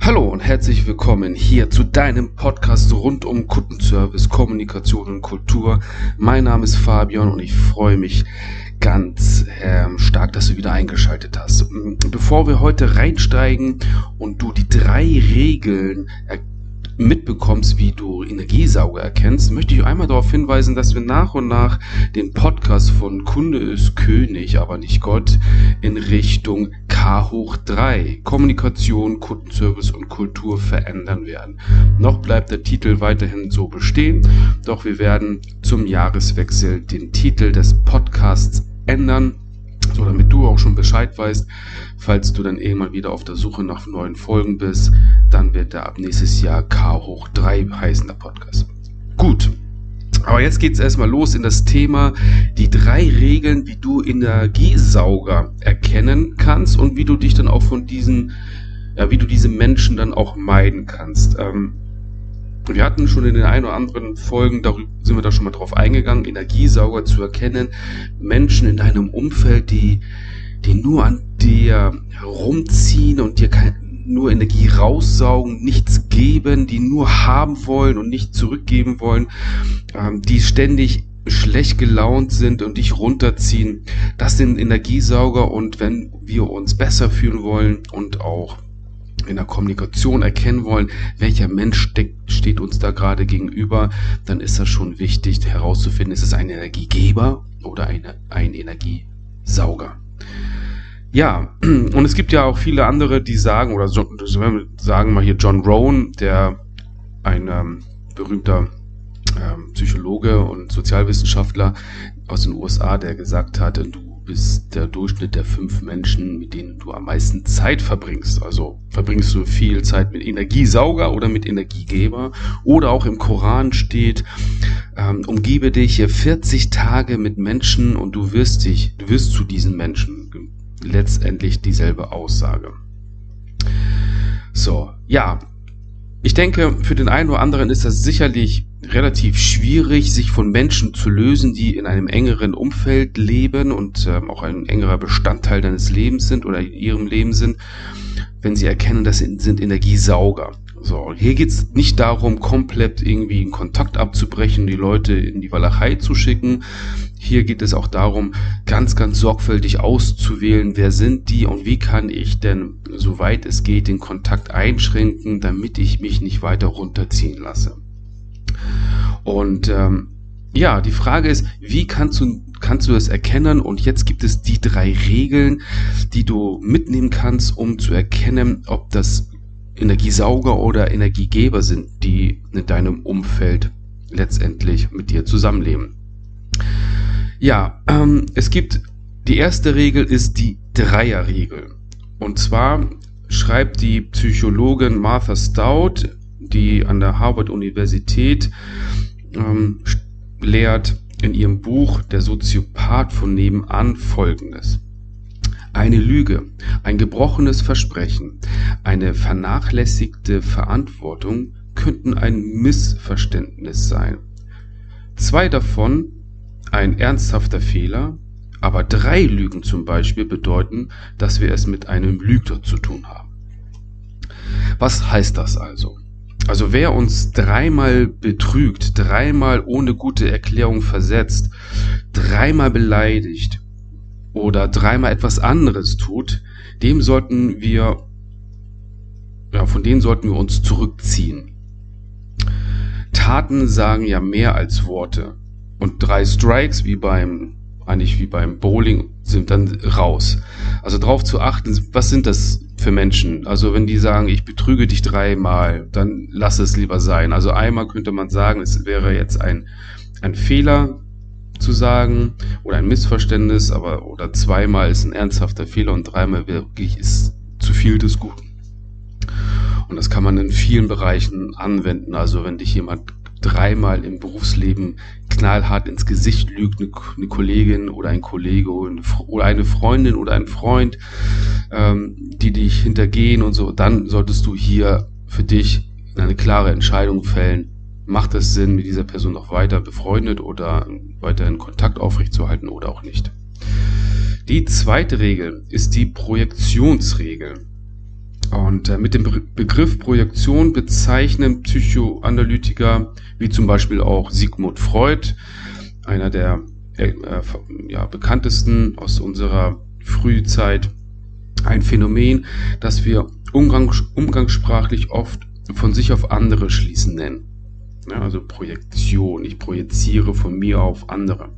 Hallo und herzlich willkommen hier zu deinem Podcast rund um Kundenservice, Kommunikation und Kultur. Mein Name ist Fabian und ich freue mich ganz ähm, stark, dass du wieder eingeschaltet hast. Bevor wir heute reinsteigen und du die drei Regeln mitbekommst, wie du Energiesauger erkennst, möchte ich einmal darauf hinweisen, dass wir nach und nach den Podcast von Kunde ist König, aber nicht Gott, in Richtung K hoch 3, Kommunikation, Kundenservice und Kultur verändern werden. Noch bleibt der Titel weiterhin so bestehen, doch wir werden zum Jahreswechsel den Titel des Podcasts ändern so damit du auch schon Bescheid weißt, falls du dann irgendwann wieder auf der Suche nach neuen Folgen bist, dann wird der ab nächstes Jahr K hoch 3 heißen, der Podcast. Gut. Aber jetzt geht's erstmal los in das Thema, die drei Regeln, wie du Energiesauger erkennen kannst und wie du dich dann auch von diesen, ja, wie du diese Menschen dann auch meiden kannst. Ähm, wir hatten schon in den ein oder anderen Folgen, darüber sind wir da schon mal drauf eingegangen, Energiesauger zu erkennen. Menschen in deinem Umfeld, die, die nur an dir herumziehen und dir kein, nur Energie raussaugen, nichts geben, die nur haben wollen und nicht zurückgeben wollen, ähm, die ständig schlecht gelaunt sind und dich runterziehen. Das sind Energiesauger und wenn wir uns besser fühlen wollen und auch in der Kommunikation erkennen wollen, welcher Mensch steckt, steht uns da gerade gegenüber, dann ist das schon wichtig herauszufinden, ist es ein Energiegeber oder eine, ein Energiesauger. Ja, und es gibt ja auch viele andere, die sagen, oder so, sagen mal hier John Rohn, der ein ähm, berühmter ähm, Psychologe und Sozialwissenschaftler aus den USA, der gesagt hat, du bist der Durchschnitt der fünf Menschen, mit denen du am meisten Zeit verbringst. Also verbringst du viel Zeit mit Energiesauger oder mit Energiegeber. Oder auch im Koran steht, ähm, umgebe dich hier 40 Tage mit Menschen und du wirst dich, du wirst zu diesen Menschen. Letztendlich dieselbe Aussage. So, ja. Ich denke, für den einen oder anderen ist das sicherlich relativ schwierig, sich von Menschen zu lösen, die in einem engeren Umfeld leben und ähm, auch ein engerer Bestandteil deines Lebens sind oder in ihrem Leben sind, wenn sie erkennen, das sind, sind Energiesauger. So, hier geht's nicht darum, komplett irgendwie einen Kontakt abzubrechen, die Leute in die Walachei zu schicken. Hier geht es auch darum, ganz, ganz sorgfältig auszuwählen, wer sind die und wie kann ich denn, soweit es geht, den Kontakt einschränken, damit ich mich nicht weiter runterziehen lasse. Und ähm, ja, die Frage ist, wie kannst du, kannst du das erkennen? Und jetzt gibt es die drei Regeln, die du mitnehmen kannst, um zu erkennen, ob das Energiesauger oder Energiegeber sind, die in deinem Umfeld letztendlich mit dir zusammenleben. Ja, ähm, es gibt die erste Regel ist die Dreierregel. Und zwar schreibt die Psychologin Martha Stout, die an der Harvard Universität ähm, lehrt in ihrem Buch Der Soziopath von nebenan folgendes. Eine Lüge, ein gebrochenes Versprechen, eine vernachlässigte Verantwortung könnten ein Missverständnis sein. Zwei davon ein ernsthafter Fehler, aber drei Lügen zum Beispiel bedeuten, dass wir es mit einem Lügner zu tun haben. Was heißt das also? Also wer uns dreimal betrügt, dreimal ohne gute Erklärung versetzt, dreimal beleidigt oder dreimal etwas anderes tut, dem sollten wir, ja, von denen sollten wir uns zurückziehen. Taten sagen ja mehr als Worte. Und drei Strikes, wie beim, eigentlich wie beim Bowling, sind dann raus. Also darauf zu achten, was sind das für Menschen. Also wenn die sagen, ich betrüge dich dreimal, dann lass es lieber sein. Also einmal könnte man sagen, es wäre jetzt ein, ein Fehler zu sagen oder ein Missverständnis, aber oder zweimal ist ein ernsthafter Fehler und dreimal wirklich ist zu viel des Guten. Und das kann man in vielen Bereichen anwenden. Also wenn dich jemand dreimal im Berufsleben knallhart ins Gesicht lügt, eine, eine Kollegin oder ein Kollege oder eine Freundin oder ein Freund, ähm, die dich hintergehen und so, dann solltest du hier für dich eine klare Entscheidung fällen. Macht es Sinn, mit dieser Person noch weiter befreundet oder weiter in Kontakt aufrechtzuerhalten oder auch nicht? Die zweite Regel ist die Projektionsregel. Und äh, mit dem Begriff Projektion bezeichnen Psychoanalytiker wie zum Beispiel auch Sigmund Freud, einer der äh, ja, bekanntesten aus unserer Frühzeit, ein Phänomen, das wir umgangs umgangssprachlich oft von sich auf andere schließen nennen. Ja, also Projektion, ich projiziere von mir auf andere.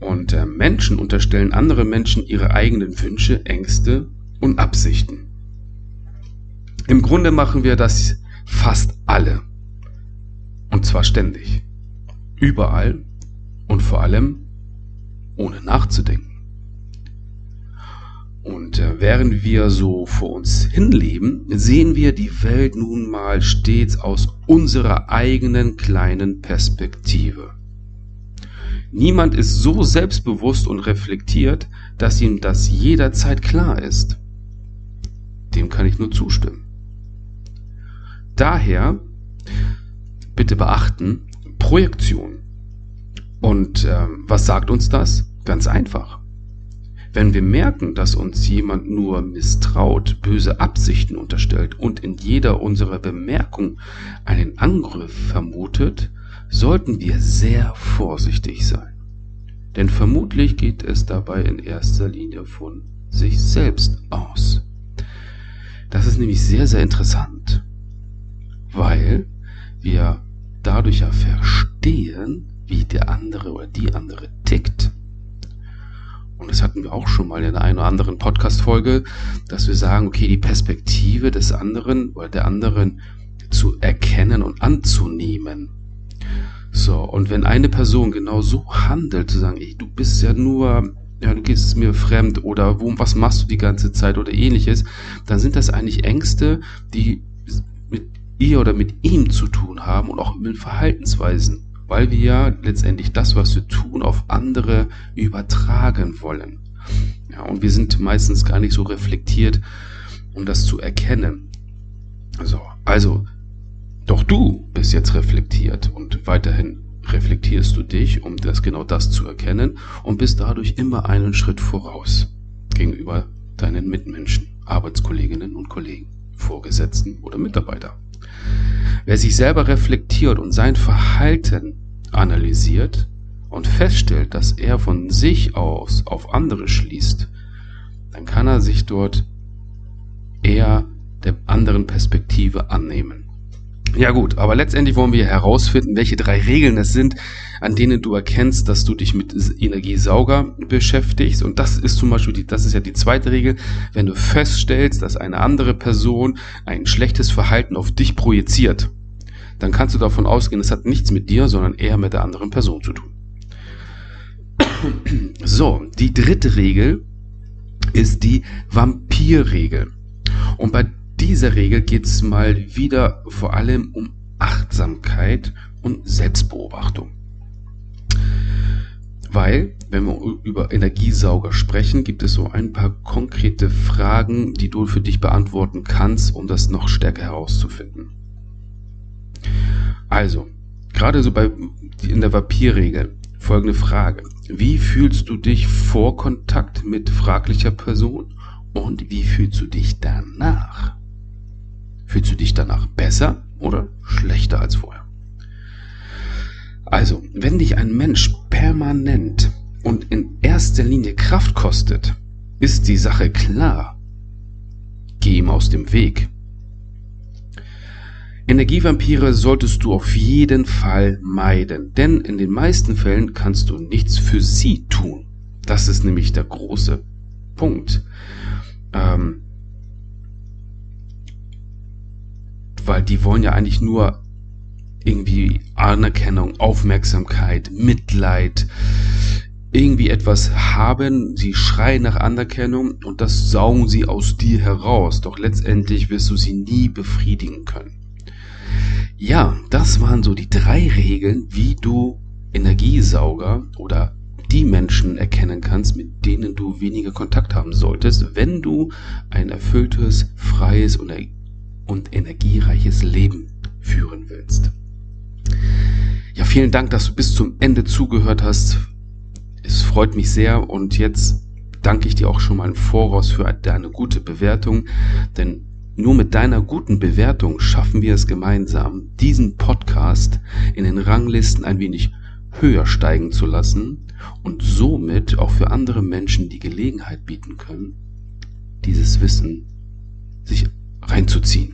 Und äh, Menschen unterstellen andere Menschen ihre eigenen Wünsche, Ängste und Absichten. Im Grunde machen wir das fast alle. Und zwar ständig. Überall und vor allem ohne nachzudenken. Und äh, während wir so vor uns hinleben, sehen wir die Welt nun mal stets aus unserer eigenen kleinen Perspektive. Niemand ist so selbstbewusst und reflektiert, dass ihm das jederzeit klar ist. Dem kann ich nur zustimmen. Daher bitte beachten, Projektion. Und äh, was sagt uns das? Ganz einfach. Wenn wir merken, dass uns jemand nur misstraut, böse Absichten unterstellt und in jeder unserer Bemerkung einen Angriff vermutet, sollten wir sehr vorsichtig sein. Denn vermutlich geht es dabei in erster Linie von sich selbst aus. Das ist nämlich sehr, sehr interessant, weil wir dadurch ja verstehen, wie der andere oder die andere tickt. Und das hatten wir auch schon mal in einer anderen Podcast-Folge, dass wir sagen, okay, die Perspektive des anderen oder der anderen zu erkennen und anzunehmen. So, und wenn eine Person genau so handelt, zu sagen, ey, du bist ja nur, ja, du gehst mir fremd oder wo, was machst du die ganze Zeit oder ähnliches, dann sind das eigentlich Ängste, die mit ihr oder mit ihm zu tun haben und auch mit Verhaltensweisen, weil wir ja letztendlich das, was wir tun, auf andere übertragen wollen. Ja, und wir sind meistens gar nicht so reflektiert, um das zu erkennen. So, also doch du bist jetzt reflektiert und weiterhin reflektierst du dich, um das genau das zu erkennen und bist dadurch immer einen Schritt voraus gegenüber deinen Mitmenschen, Arbeitskolleginnen und Kollegen, Vorgesetzten oder Mitarbeiter. Wer sich selber reflektiert und sein Verhalten analysiert und feststellt, dass er von sich aus auf andere schließt, dann kann er sich dort eher der anderen Perspektive annehmen. Ja gut, aber letztendlich wollen wir herausfinden, welche drei Regeln es sind, an denen du erkennst, dass du dich mit Energiesauger beschäftigst. Und das ist zum Beispiel, die, das ist ja die zweite Regel, wenn du feststellst, dass eine andere Person ein schlechtes Verhalten auf dich projiziert, dann kannst du davon ausgehen, es hat nichts mit dir, sondern eher mit der anderen Person zu tun. So, die dritte Regel ist die Vampirregel. Und bei dieser Regel geht es mal wieder vor allem um Achtsamkeit und Selbstbeobachtung. Weil, wenn wir über Energiesauger sprechen, gibt es so ein paar konkrete Fragen, die du für dich beantworten kannst, um das noch stärker herauszufinden. Also, gerade so bei in der Vampirregel folgende Frage. Wie fühlst du dich vor Kontakt mit fraglicher Person und wie fühlst du dich danach? Fühlst du dich danach besser oder schlechter als vorher? Also, wenn dich ein Mensch permanent und in erster Linie Kraft kostet, ist die Sache klar. Geh ihm aus dem Weg. Energievampire solltest du auf jeden Fall meiden, denn in den meisten Fällen kannst du nichts für sie tun. Das ist nämlich der große Punkt. Ähm, weil die wollen ja eigentlich nur irgendwie Anerkennung, Aufmerksamkeit, Mitleid, irgendwie etwas haben, sie schreien nach Anerkennung und das saugen sie aus dir heraus, doch letztendlich wirst du sie nie befriedigen können. Ja, das waren so die drei Regeln, wie du Energiesauger oder die Menschen erkennen kannst, mit denen du weniger Kontakt haben solltest, wenn du ein erfülltes, freies und energiereiches Leben führen willst. Ja, vielen Dank, dass du bis zum Ende zugehört hast. Es freut mich sehr und jetzt danke ich dir auch schon mal im Voraus für deine gute Bewertung, denn Nur mit deiner guten Bewertung schaffen wir es gemeinsam, diesen Podcast in den Ranglisten ein wenig höher steigen zu lassen und somit auch für andere Menschen die Gelegenheit bieten können, dieses Wissen sich reinzuziehen.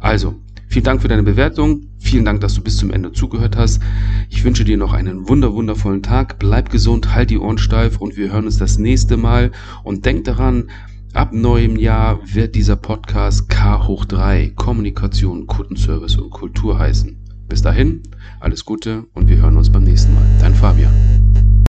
Also, vielen Dank für deine Bewertung. Vielen Dank, dass du bis zum Ende zugehört hast. Ich wünsche dir noch einen wunder wundervollen Tag. Bleib gesund, halt die Ohren steif und wir hören uns das nächste Mal. Und denk daran, Ab neuem Jahr wird dieser Podcast K hoch 3 Kommunikation, Kundenservice und Kultur heißen. Bis dahin, alles Gute und wir hören uns beim nächsten Mal. Dein Fabian.